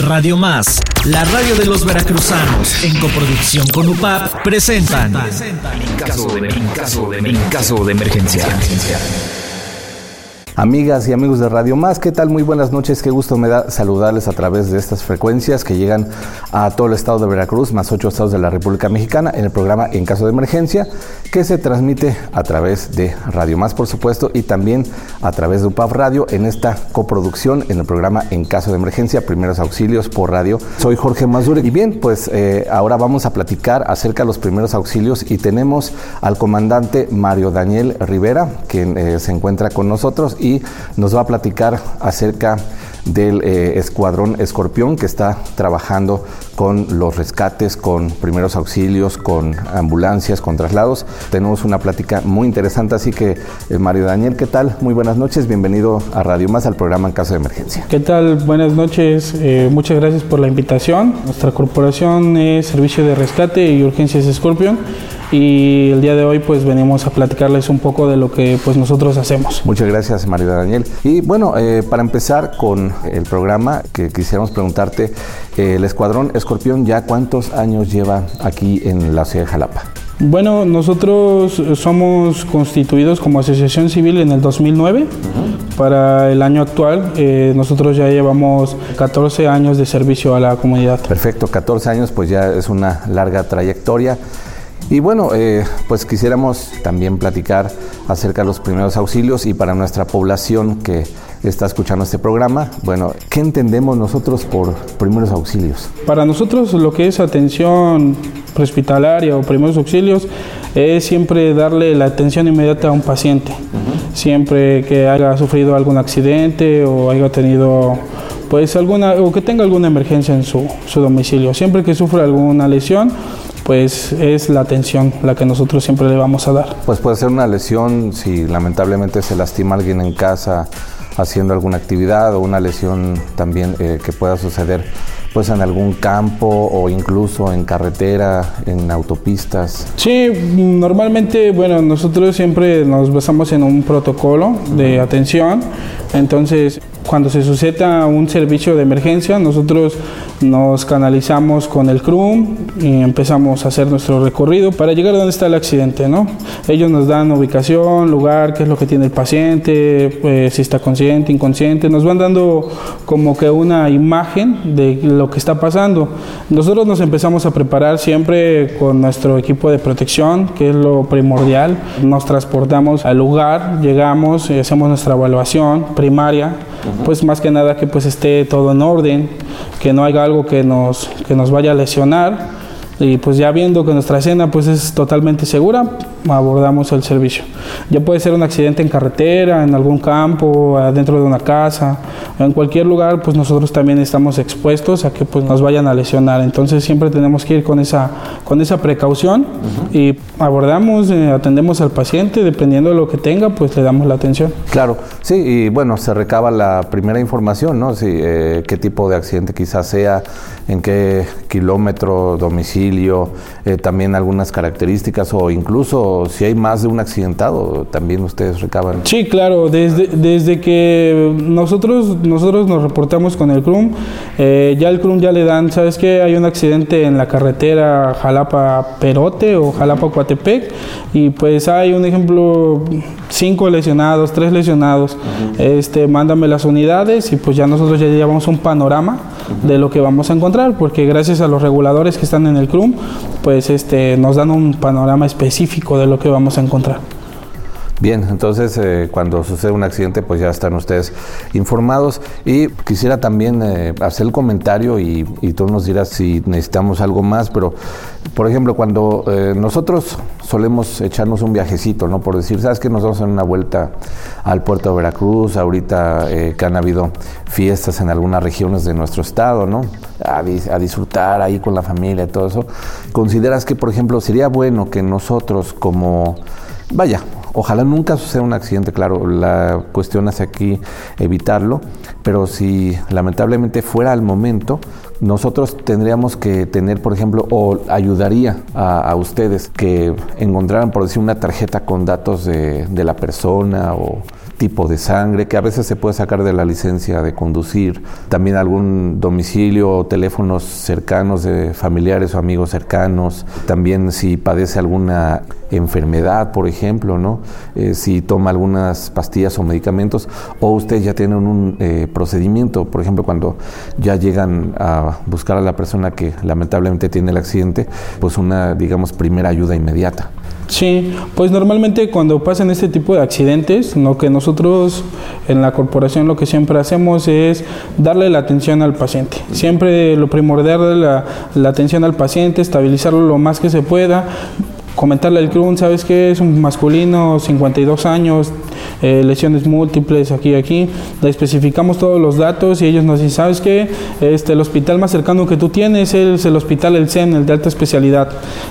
Radio Más, la radio de los veracruzanos, en coproducción con UPAP, presentan. En caso de, en caso de, en caso de emergencia. Amigas y amigos de Radio Más, ¿qué tal? Muy buenas noches, qué gusto me da saludarles a través de estas frecuencias que llegan a todo el estado de Veracruz, más ocho estados de la República Mexicana, en el programa En caso de emergencia, que se transmite a través de Radio Más, por supuesto, y también a través de UPAF Radio en esta coproducción en el programa En caso de emergencia, primeros auxilios por radio. Soy Jorge Mazure y bien, pues eh, ahora vamos a platicar acerca de los primeros auxilios y tenemos al comandante Mario Daniel Rivera, quien eh, se encuentra con nosotros y nos va a platicar acerca del eh, escuadrón Escorpión que está trabajando con los rescates, con primeros auxilios, con ambulancias, con traslados. Tenemos una plática muy interesante, así que eh, Mario Daniel, ¿qué tal? Muy buenas noches, bienvenido a Radio Más, al programa En Caso de Emergencia. ¿Qué tal? Buenas noches, eh, muchas gracias por la invitación. Nuestra corporación es Servicio de Rescate y Urgencias Escorpión y el día de hoy pues venimos a platicarles un poco de lo que pues nosotros hacemos. Muchas gracias Mario Daniel. Y bueno, eh, para empezar con el programa que quisiéramos preguntarte, eh, el Escuadrón Escorpión ya cuántos años lleva aquí en la ciudad de Jalapa? Bueno, nosotros somos constituidos como asociación civil en el 2009. Para el año actual, eh, nosotros ya llevamos 14 años de servicio a la comunidad. Perfecto, 14 años, pues ya es una larga trayectoria. Y bueno, eh, pues quisiéramos también platicar acerca de los primeros auxilios y para nuestra población que está escuchando este programa, bueno, ¿qué entendemos nosotros por primeros auxilios? Para nosotros lo que es atención prehospitalaria o primeros auxilios es siempre darle la atención inmediata a un paciente, siempre que haya sufrido algún accidente o haya tenido pues alguna o que tenga alguna emergencia en su, su domicilio, siempre que sufra alguna lesión pues es la atención la que nosotros siempre le vamos a dar. Pues puede ser una lesión si lamentablemente se lastima alguien en casa haciendo alguna actividad o una lesión también eh, que pueda suceder pues en algún campo o incluso en carretera, en autopistas. Sí, normalmente, bueno, nosotros siempre nos basamos en un protocolo de atención, entonces cuando se suscita un servicio de emergencia, nosotros nos canalizamos con el CRUM y empezamos a hacer nuestro recorrido para llegar donde está el accidente, ¿no? Ellos nos dan ubicación, lugar, qué es lo que tiene el paciente, pues, si está consciente, inconsciente, nos van dando como que una imagen de lo que está pasando. Nosotros nos empezamos a preparar siempre con nuestro equipo de protección, que es lo primordial. Nos transportamos al lugar, llegamos, hacemos nuestra evaluación primaria, pues más que nada que pues esté todo en orden, que no haya algo que nos, que nos vaya a lesionar y pues ya viendo que nuestra escena pues es totalmente segura, abordamos el servicio. Ya puede ser un accidente en carretera, en algún campo, dentro de una casa, en cualquier lugar, pues nosotros también estamos expuestos a que pues nos vayan a lesionar. Entonces siempre tenemos que ir con esa, con esa precaución y abordamos, eh, atendemos al paciente, dependiendo de lo que tenga, pues le damos la atención. Claro, sí, y bueno, se recaba la primera información, ¿no? Sí, eh, qué tipo de accidente quizás sea, en qué kilómetro, domicilio, eh, también algunas características o incluso si hay más de un accidentado, también ustedes recaban. Sí, claro, desde, desde que nosotros, nosotros nos reportamos con el CRUM, eh, ya el CRUM ya le dan, ¿sabes qué? Hay un accidente en la carretera Jalapa-Perote o Jalapa-Coatepec y pues hay un ejemplo, cinco lesionados, tres lesionados, este, mándame las unidades y pues ya nosotros ya llevamos un panorama de lo que vamos a encontrar, porque gracias a los reguladores que están en el CRUM, pues este, nos dan un panorama específico de lo que vamos a encontrar. Bien, entonces eh, cuando sucede un accidente, pues ya están ustedes informados. Y quisiera también eh, hacer el comentario y, y, tú nos dirás si necesitamos algo más, pero por ejemplo, cuando eh, nosotros solemos echarnos un viajecito, ¿no? Por decir, ¿sabes que Nos vamos dar una vuelta al puerto de Veracruz, ahorita que han habido fiestas en algunas regiones de nuestro estado, ¿no? A disfrutar ahí con la familia y todo eso. ¿Consideras que, por ejemplo, sería bueno que nosotros como, vaya, Ojalá nunca suceda un accidente, claro, la cuestión es aquí evitarlo, pero si lamentablemente fuera al momento, nosotros tendríamos que tener, por ejemplo, o ayudaría a, ustedes que encontraran, por decir, una tarjeta con datos de, de la persona o tipo de sangre, que a veces se puede sacar de la licencia de conducir, también algún domicilio o teléfonos cercanos de familiares o amigos cercanos, también si padece alguna enfermedad, por ejemplo, ¿no? Eh, si toma algunas pastillas o medicamentos, o ustedes ya tienen un eh, procedimiento, por ejemplo, cuando ya llegan a buscar a la persona que lamentablemente tiene el accidente, pues una, digamos, primera ayuda inmediata. Sí, pues normalmente cuando pasan este tipo de accidentes, lo que nosotros en la corporación lo que siempre hacemos es darle la atención al paciente. Siempre lo primordial darle la, la atención al paciente, estabilizarlo lo más que se pueda, comentarle al CRUN, ¿sabes qué? Es un masculino, 52 años, eh, lesiones múltiples aquí aquí. Le especificamos todos los datos y ellos nos dicen, ¿sabes qué? Este, el hospital más cercano que tú tienes es el hospital El CEN, el de alta especialidad.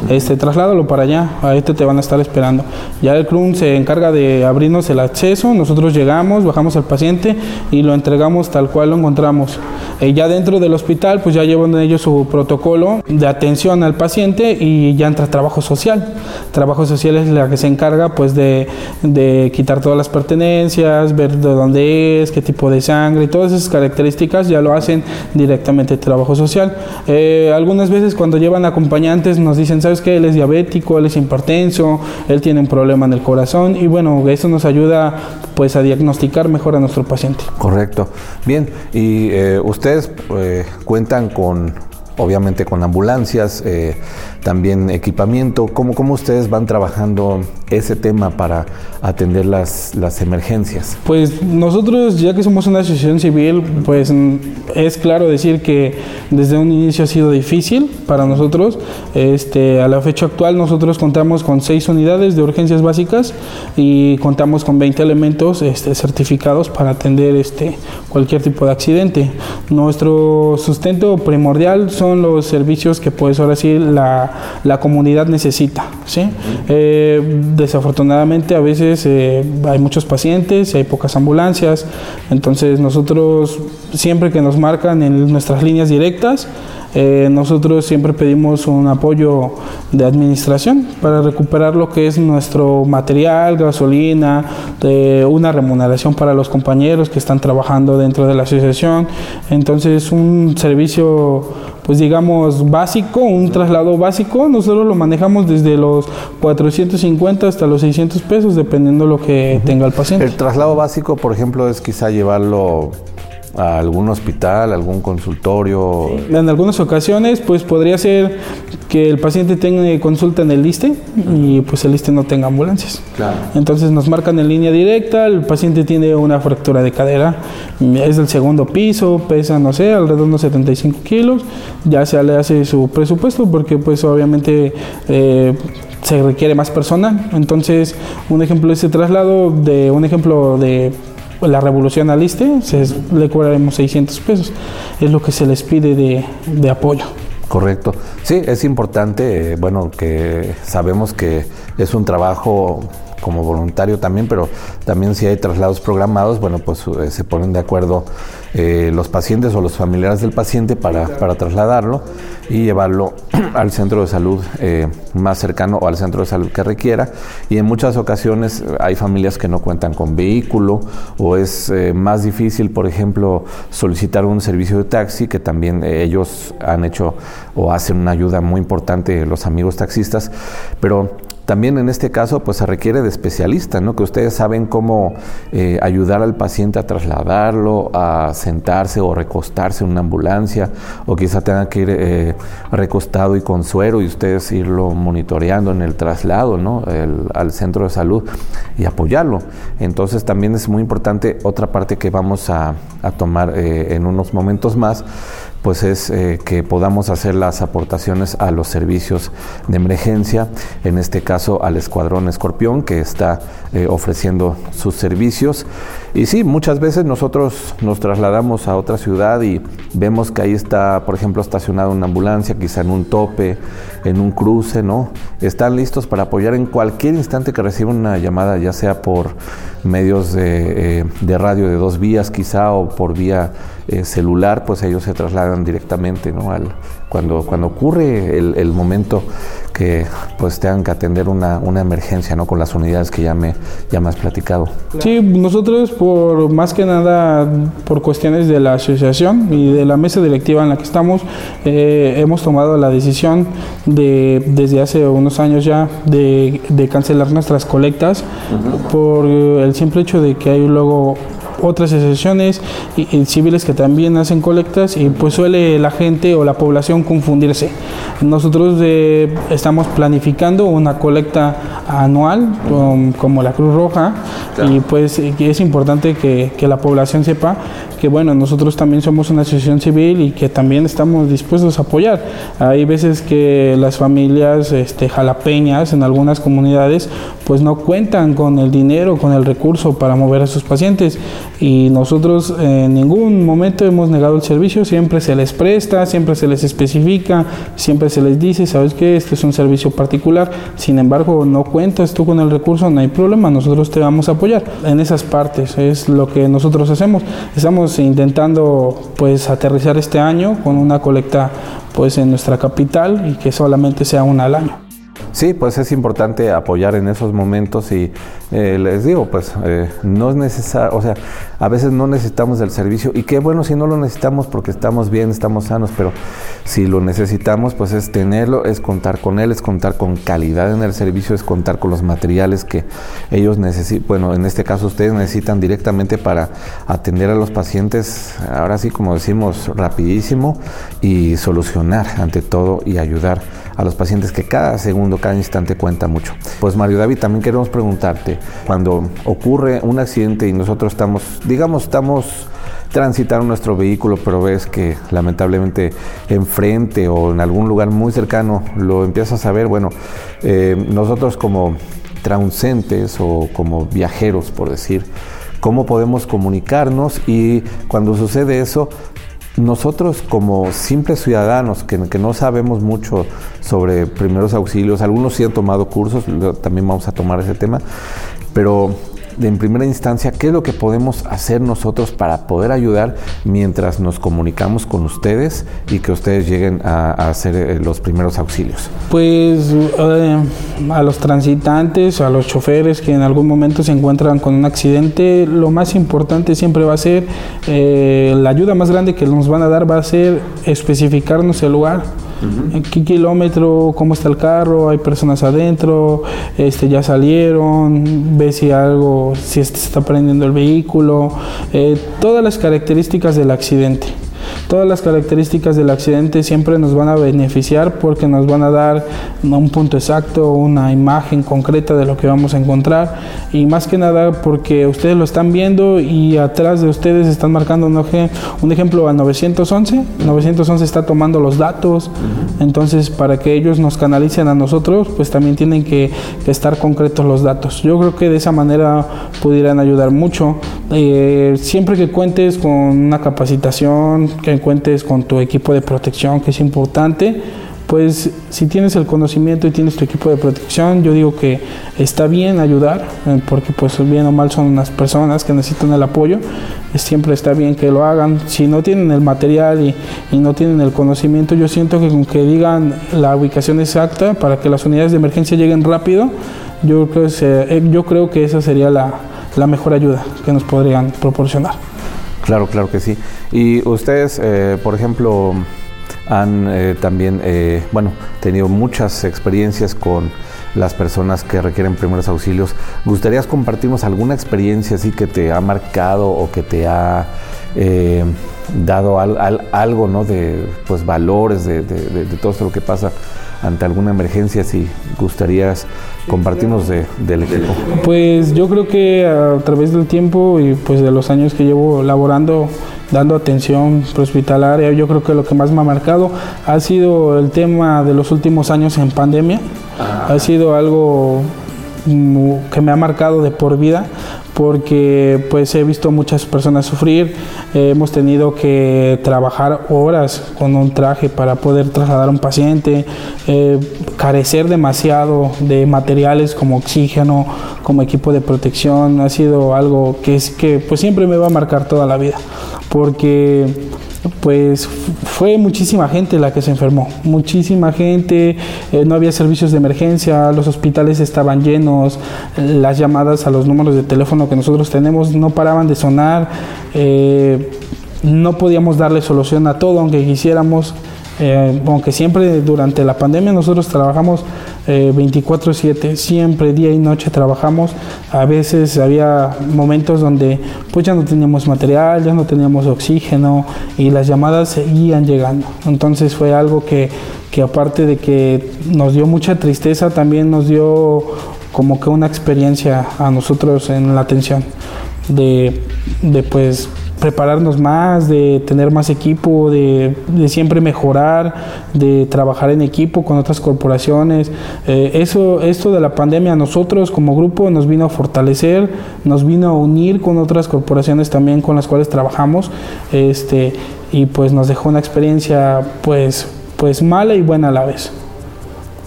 Este, trasládalo para allá, ahí te, te van a estar esperando. Ya el CRUN se encarga de abrirnos el acceso, nosotros llegamos, bajamos al paciente y lo entregamos tal cual lo encontramos. Eh, ya dentro del hospital, pues ya llevan ellos su protocolo de atención al paciente y ya entra trabajo social. Trabajo social es la que se encarga pues de, de quitar todas las pertenencias, ver de dónde es, qué tipo de sangre, todas esas características ya lo hacen directamente trabajo social. Eh, algunas veces cuando llevan acompañantes nos dicen, ¿sabes qué? Él es diabético, él es hipertenso, él tiene un problema en el corazón y bueno, eso nos ayuda pues a diagnosticar mejor a nuestro paciente. Correcto. Bien, y eh, ustedes eh, cuentan con obviamente con ambulancias, eh, también equipamiento. ¿Cómo, ¿Cómo ustedes van trabajando ese tema para atender las, las emergencias? Pues nosotros, ya que somos una asociación civil, pues mm, es claro decir que desde un inicio ha sido difícil para nosotros. Este, a la fecha actual nosotros contamos con seis unidades de urgencias básicas y contamos con 20 elementos este, certificados para atender este, cualquier tipo de accidente. Nuestro sustento primordial son los servicios que pues ahora sí la, la comunidad necesita. ¿sí? Eh, desafortunadamente a veces eh, hay muchos pacientes, hay pocas ambulancias, entonces nosotros siempre que nos marcan en nuestras líneas directas, eh, nosotros siempre pedimos un apoyo de administración para recuperar lo que es nuestro material, gasolina, de una remuneración para los compañeros que están trabajando dentro de la asociación. Entonces un servicio, pues digamos, básico, un traslado básico, nosotros lo manejamos desde los 450 hasta los 600 pesos, dependiendo lo que tenga el paciente. El traslado básico, por ejemplo, es quizá llevarlo a algún hospital, algún consultorio. En algunas ocasiones, pues podría ser que el paciente tenga consulta en el liste y pues el liste no tenga ambulancias. Claro. Entonces nos marcan en línea directa, el paciente tiene una fractura de cadera, es del segundo piso, pesa, no sé, alrededor de unos 75 kilos, ya se le hace su presupuesto porque pues obviamente... Eh, se requiere más persona, entonces un ejemplo de ese traslado de un ejemplo de la revolución al ISTE, se, le cobraremos 600 pesos. Es lo que se les pide de, de apoyo. Correcto. Sí, es importante, eh, bueno, que sabemos que es un trabajo como voluntario también, pero también si hay traslados programados, bueno, pues eh, se ponen de acuerdo eh, los pacientes o los familiares del paciente para, para trasladarlo y llevarlo al centro de salud eh, más cercano o al centro de salud que requiera. Y en muchas ocasiones hay familias que no cuentan con vehículo o es más difícil, por ejemplo, solicitar un servicio de taxi, que también ellos han hecho o hacen una ayuda muy importante los amigos taxistas, pero también en este caso pues se requiere de especialistas, ¿no? que ustedes saben cómo eh, ayudar al paciente a trasladarlo, a sentarse o recostarse en una ambulancia, o quizá tenga que ir eh, recostado y con suero y ustedes irlo monitoreando en el traslado ¿no? al centro de salud y apoyarlo. Entonces también es muy importante otra parte que vamos a, tomar eh, en unos momentos más pues es eh, que podamos hacer las aportaciones a los servicios de emergencia, en este caso al Escuadrón Escorpión que está eh, ofreciendo sus servicios. Y sí, muchas veces nosotros nos trasladamos a otra ciudad y vemos que ahí está, por ejemplo, estacionada una ambulancia, quizá en un tope, en un cruce, ¿no? Están listos para apoyar en cualquier instante que reciban una llamada, ya sea por medios de, eh, de radio de dos vías quizá o por vía eh, celular, pues ellos se trasladan directamente, ¿no? Cuando, cuando ocurre el, el momento que pues tengan que atender una, una, emergencia, ¿no? Con las unidades que ya me, ya me has platicado. Sí, nosotros por más que nada, por cuestiones de la asociación y de la mesa directiva en la que estamos, eh, hemos tomado la decisión de, desde hace unos años ya, de, de cancelar nuestras colectas uh -huh. por el simple hecho de que hay luego otras asociaciones y, y civiles que también hacen colectas y pues suele la gente o la población confundirse. Nosotros eh, estamos planificando una colecta anual um, como la Cruz Roja claro. y pues es importante que, que, la población sepa que bueno, nosotros también somos una asociación civil y que también estamos dispuestos a apoyar. Hay veces que las familias este, jalapeñas en algunas comunidades pues no cuentan con el dinero, con el recurso para mover a sus pacientes y nosotros en ningún momento hemos negado el servicio, siempre se les presta, siempre se les especifica, siempre se les dice, sabes que este es un servicio particular, sin embargo no cuentas tú con el recurso, no hay problema, nosotros te vamos a apoyar. En esas partes es lo que nosotros hacemos. Estamos intentando pues aterrizar este año con una colecta pues en nuestra capital y que solamente sea una al año. Sí, pues es importante apoyar en esos momentos y eh, les digo, pues eh, no es necesario, o sea, a veces no necesitamos del servicio y qué bueno si no lo necesitamos porque estamos bien, estamos sanos, pero si lo necesitamos, pues es tenerlo, es contar con él, es contar con calidad en el servicio, es contar con los materiales que ellos necesitan, bueno, en este caso ustedes necesitan directamente para atender a los pacientes, ahora sí como decimos, rapidísimo y solucionar ante todo y ayudar a los pacientes que cada segundo, cada instante cuenta mucho. Pues Mario David, también queremos preguntarte, cuando ocurre un accidente y nosotros estamos, digamos, estamos transitando nuestro vehículo, pero ves que lamentablemente enfrente o en algún lugar muy cercano lo empiezas a ver, bueno, eh, nosotros como transeúntes o como viajeros, por decir, cómo podemos comunicarnos y cuando sucede eso, nosotros como simples ciudadanos que, no sabemos mucho sobre primeros auxilios, algunos sí han tomado cursos, también vamos a tomar ese tema, pero en primera instancia, ¿qué es lo que podemos hacer nosotros para poder ayudar mientras nos comunicamos con ustedes y que ustedes lleguen a, hacer eh, los primeros auxilios? Pues eh, a los transitantes, a los choferes que en algún momento se encuentran con un accidente, lo más importante siempre va a ser, eh, la ayuda más grande que nos van a dar va a ser especificarnos el lugar. Uh -huh. ¿En qué kilómetro? ¿Cómo está el carro? ¿Hay personas adentro? Este, ¿Ya salieron? ¿Ve si algo, si se está prendiendo el vehículo? Eh, todas las características del accidente. Todas las características del accidente siempre nos van a beneficiar porque nos van a dar un punto exacto, una imagen concreta de lo que vamos a encontrar y más que nada porque ustedes lo están viendo y atrás de ustedes están marcando un, ejemplo a 911. 911 está tomando los datos, entonces para que ellos nos canalicen a nosotros, pues también tienen que, que estar concretos los datos. Yo creo que de esa manera pudieran ayudar mucho. Eh, siempre que cuentes con una capacitación, que cuentes con tu equipo de protección, que es importante, pues si tienes el conocimiento y tienes tu equipo de protección, yo digo que está bien ayudar, eh, porque pues bien o mal son unas personas que necesitan el apoyo, siempre está bien que lo hagan. Si no tienen el material y, no tienen el conocimiento, yo siento que con que digan la ubicación exacta para que las unidades de emergencia lleguen rápido, yo creo que, eh, yo creo que esa sería la, la mejor ayuda que nos podrían proporcionar. Claro, claro que sí. Y ustedes, eh, por ejemplo, han eh, también, eh, bueno, tenido muchas experiencias con las personas que requieren primeros auxilios. ¿Gustarías compartirnos alguna experiencia así que te ha marcado o que te ha eh, dado al, al, algo, ¿no? De pues valores de, de todo esto lo que pasa ante alguna emergencia, si gustarías compartirnos de, del equipo. Pues yo creo que a través del tiempo y pues de los años que llevo laborando, dando atención prehospitalaria, yo creo que lo que más me ha marcado ha sido el tema de los últimos años en pandemia. Ha sido algo que me ha marcado de por vida porque pues he visto muchas personas sufrir, eh, hemos tenido que trabajar horas con un traje para poder trasladar a un paciente, eh, carecer demasiado de materiales como oxígeno, como equipo de protección, ha sido algo que es que pues siempre me va a marcar toda la vida, porque pues fue muchísima gente la que se enfermó, muchísima gente, eh, no había servicios de emergencia, los hospitales estaban llenos, las llamadas a los números de teléfono que nosotros tenemos no paraban de sonar, eh, no podíamos darle solución a todo aunque quisiéramos, eh, aunque siempre durante la pandemia nosotros trabajamos 24/7, eh, siempre día y noche trabajamos. A veces había momentos donde pues ya no teníamos material, ya no teníamos oxígeno y las llamadas seguían llegando. Entonces fue algo que, que aparte de que nos dio mucha tristeza, también nos dio como que una experiencia a nosotros en la atención de, de pues prepararnos más, de tener más equipo, de, siempre mejorar, de trabajar en equipo con otras corporaciones. Eh, eso, esto de la pandemia a nosotros como grupo nos vino a fortalecer, nos vino a unir con otras corporaciones también con las cuales trabajamos, este, y pues nos dejó una experiencia pues, pues mala y buena a la vez.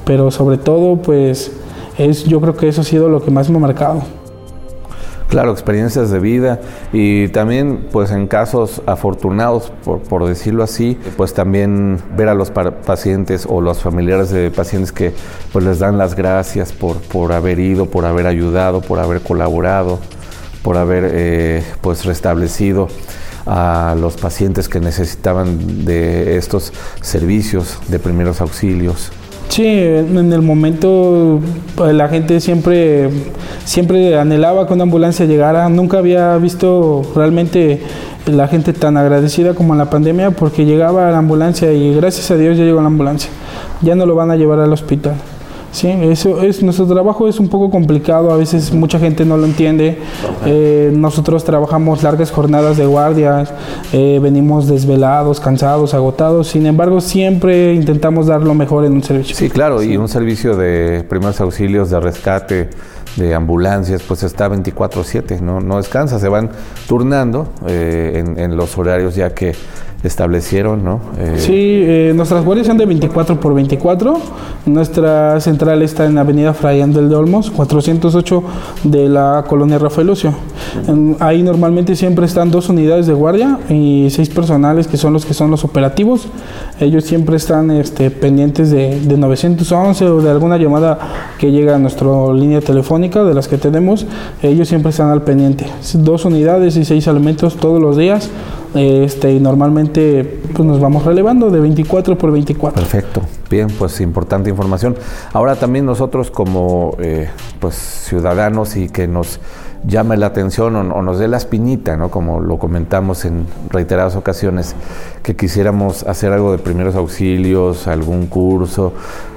Pero sobre todo pues es, yo creo que eso ha sido lo que más me ha marcado. Claro, experiencias de vida y también pues en casos afortunados, por, decirlo así, pues también ver a los pacientes o los familiares de pacientes que pues les dan las gracias por, por haber ido, por haber ayudado, por haber colaborado, por haber eh, pues restablecido a los pacientes que necesitaban de estos servicios de primeros auxilios. Sí, en el momento pues, la gente siempre, siempre anhelaba que una ambulancia llegara. Nunca había visto realmente la gente tan agradecida como en la pandemia porque llegaba a la ambulancia y gracias a Dios ya llegó la ambulancia. Ya no lo van a llevar al hospital. Sí, eso es nuestro trabajo es un poco complicado, a veces mucha gente no lo entiende. Eh, nosotros trabajamos largas jornadas de guardias, eh, venimos desvelados, cansados, agotados. Sin embargo, siempre intentamos dar lo mejor en un servicio. Sí, claro, y un servicio de primeros auxilios, de rescate, de ambulancias, pues está 24/7, no, no descansa, se van turnando eh, en, en los horarios ya que establecieron, ¿no? Eh, sí, eh, nuestras guardias son de 24 por 24. Nuestra central está en Avenida Fray Andel de Olmos, 408 de la colonia Rafael Lucio. ahí normalmente siempre están dos unidades de guardia y seis personales que son los que son los operativos. Ellos siempre están este, pendientes de, de 911 o de alguna llamada que llega a nuestra línea telefónica de las que tenemos. Ellos siempre están al pendiente. Dos unidades y seis elementos todos los días este, y normalmente pues nos vamos relevando de 24 por 24. Perfecto, bien, pues importante información. Ahora también nosotros como eh, pues ciudadanos y que nos llame la atención o, nos dé la espinita, ¿no? como lo comentamos en reiteradas ocasiones, que quisiéramos hacer algo de primeros auxilios, algún curso,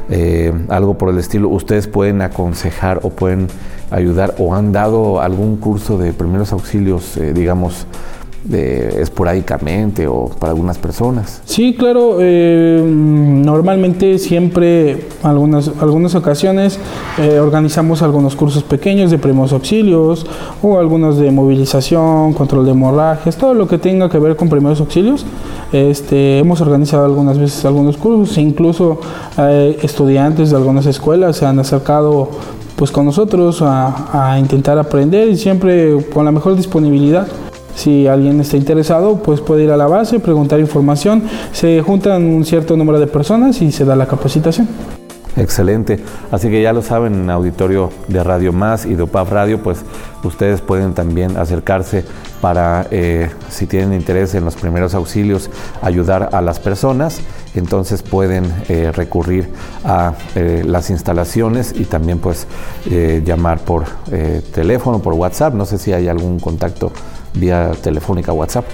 eh, algo por el estilo, ustedes pueden aconsejar o pueden ayudar o han dado algún curso de primeros auxilios, eh, digamos, esporádicamente o para algunas personas. Sí, claro, eh, normalmente siempre, algunas, algunas ocasiones, eh, organizamos algunos cursos pequeños de primeros auxilios o algunos de movilización, control de hemorragias, todo lo que tenga que ver con primeros auxilios. Este, hemos organizado algunas veces algunos cursos, incluso eh, estudiantes de algunas escuelas se han acercado pues con nosotros a intentar aprender y siempre con la mejor disponibilidad. Si alguien está interesado, pues puede ir a la base, preguntar información. Se juntan un cierto número de personas y se da la capacitación. Excelente. Así que ya lo saben, en auditorio de Radio Más y de OPAF Radio, pues ustedes pueden también acercarse para, eh, si tienen interés en los primeros auxilios, ayudar a las personas. Entonces pueden eh, recurrir a eh, las instalaciones y también pues llamar por teléfono, por WhatsApp. No sé si hay algún contacto vía telefónica WhatsApp.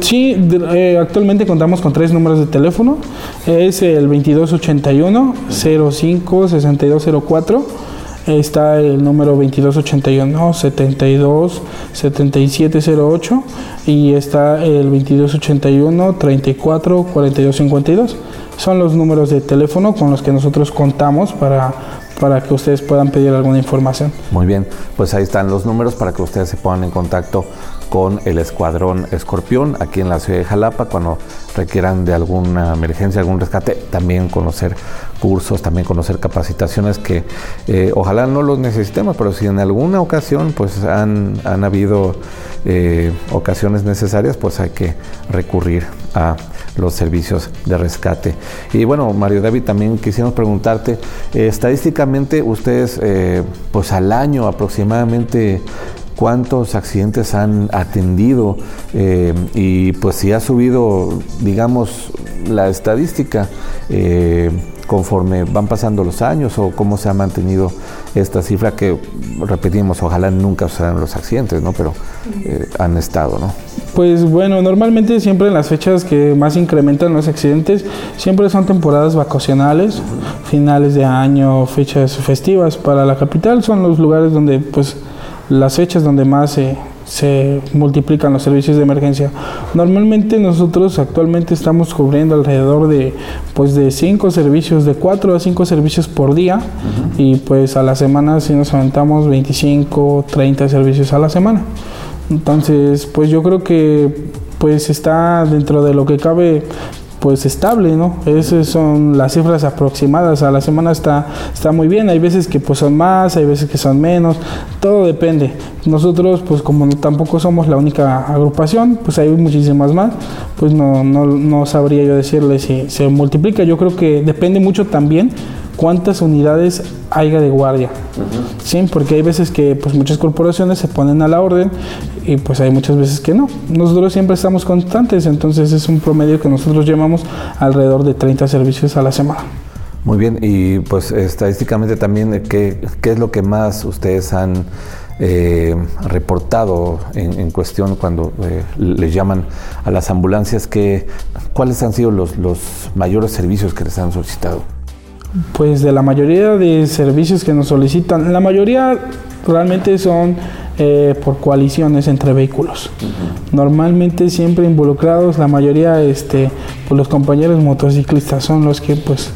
Sí, eh, actualmente contamos con tres números de teléfono. Es el 2281 05 6204. Está el número 2281 72 7708 y está el 2281 34 42 52. Son los números de teléfono con los que nosotros contamos para para que ustedes puedan pedir alguna información. Muy bien, pues ahí están los números para que ustedes se pongan en contacto con el Escuadrón Escorpión aquí en la ciudad de Jalapa cuando requieran de alguna emergencia, algún rescate, también conocer cursos, también conocer capacitaciones que eh, ojalá no los necesitemos, pero si en alguna ocasión pues han, han habido eh, ocasiones necesarias, pues hay que recurrir a los servicios de rescate. Y bueno, Mario David, también quisiéramos preguntarte, eh, estadísticamente ustedes pues al año aproximadamente cuántos accidentes han atendido eh, y pues si ha subido, digamos, la estadística eh, conforme van pasando los años o cómo se ha mantenido esta cifra que repetimos, ojalá nunca sean los accidentes, ¿no? Pero eh, han estado, ¿no? Pues bueno, normalmente siempre en las fechas que más incrementan los accidentes, siempre son temporadas vacacionales, finales de año, fechas festivas para la capital, son los lugares donde pues las fechas donde más se, multiplican los servicios de emergencia. Normalmente nosotros actualmente estamos cubriendo alrededor de pues de cinco servicios, de 4 a 5 servicios por día y pues a la semana si nos aventamos 25, 30 servicios a la semana. Entonces, pues yo creo que pues está dentro de lo que cabe pues estable, ¿no? Esas son las cifras aproximadas. A la semana está, está muy bien. Hay veces que pues son más, hay veces que son menos. Todo depende. Nosotros, pues como tampoco somos la única agrupación, pues hay muchísimas más. Pues no, no, no sabría yo decirle si se multiplica. Yo creo que depende mucho también cuántas unidades haya de guardia. Sí, porque hay veces que pues muchas corporaciones se ponen a la orden y pues hay muchas veces que no. Nosotros siempre estamos constantes, entonces es un promedio que nosotros llamamos alrededor de 30 servicios a la semana. Muy bien, y pues estadísticamente también, ¿qué, qué es lo que más ustedes han eh, reportado en, cuestión cuando eh, les llaman a las ambulancias? Que, ¿Cuáles han sido los, los mayores servicios que les han solicitado? Pues de la mayoría de servicios que nos solicitan, la mayoría realmente son eh, por coaliciones entre vehículos. Normalmente siempre involucrados, la mayoría, este, pues los compañeros motociclistas son los que, pues,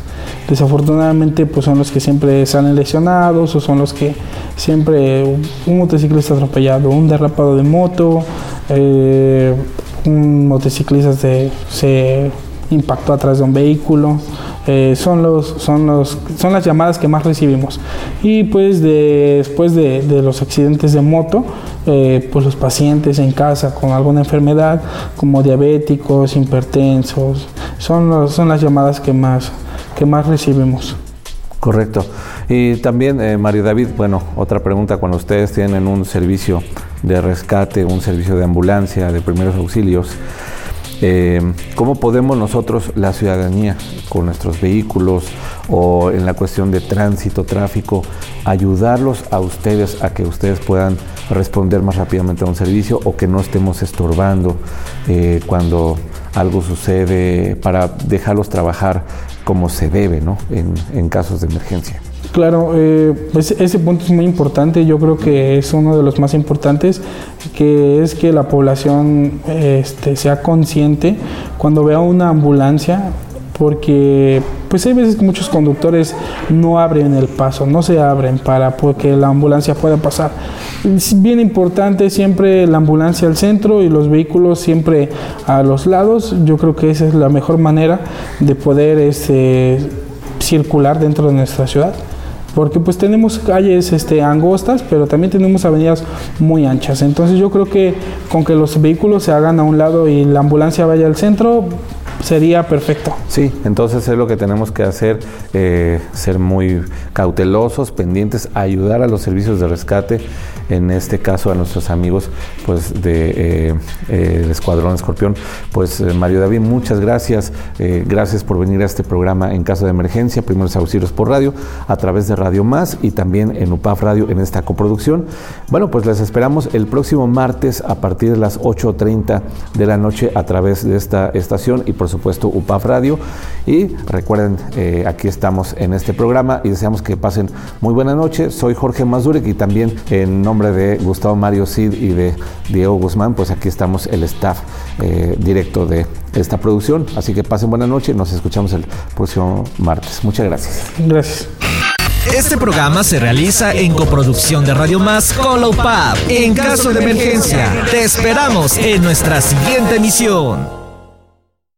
desafortunadamente, pues son los que siempre salen lesionados o son los que siempre un motociclista atropellado, un derrapado de moto, eh, un motociclista se, se impactó atrás de un vehículo. Eh, son, los, son, los, son las llamadas que más recibimos. Y pues después de, los accidentes de moto, eh, pues los pacientes en casa con alguna enfermedad, como diabéticos, hipertensos, son, son las llamadas que más, que más recibimos. Correcto. Y también, eh, Mario David, bueno, otra pregunta, cuando ustedes tienen un servicio de rescate, un servicio de ambulancia, de primeros auxilios, eh, ¿Cómo podemos nosotros, la ciudadanía, con nuestros vehículos o en la cuestión de tránsito, tráfico, ayudarlos a ustedes a que ustedes puedan responder más rápidamente a un servicio o que no estemos estorbando eh, cuando algo sucede para dejarlos trabajar como se debe ¿no? en casos de emergencia? Claro, eh, ese punto es muy importante, yo creo que es uno de los más importantes, que es que la población este, sea consciente cuando vea una ambulancia, porque pues hay veces que muchos conductores no abren el paso, no se abren para que la ambulancia pueda pasar. Es bien importante siempre la ambulancia al centro y los vehículos siempre a los lados. Yo creo que esa es la mejor manera de poder este, circular dentro de nuestra ciudad porque pues tenemos calles este, angostas, pero también tenemos avenidas muy anchas. Entonces yo creo que con que los vehículos se hagan a un lado y la ambulancia vaya al centro, sería perfecto. Sí, entonces es lo que tenemos que hacer, eh, ser muy cautelosos, pendientes, ayudar a los servicios de rescate, en este caso a nuestros amigos pues de eh, eh, Escuadrón Escorpión. Pues Mario David, muchas gracias, gracias por venir a este programa en caso de emergencia, primeros auxilios por radio, a través de Radio Más y también en UPAF Radio en esta coproducción. Bueno, pues les esperamos el próximo martes a partir de las 8.30 de la noche a través de esta estación y por supuesto UPAF Radio. Y recuerden, eh, aquí estamos en este programa y deseamos que pasen muy buena noche. Soy Jorge Mazurek y también en nombre de Gustavo Mario Cid y de Diego Guzmán, pues aquí estamos el staff eh, directo de esta producción. Así que pasen buena noche, nos escuchamos el próximo martes. Muchas gracias. Gracias. Este programa se realiza en coproducción de Radio Más con la UPAP. En caso de emergencia, te esperamos en nuestra siguiente emisión.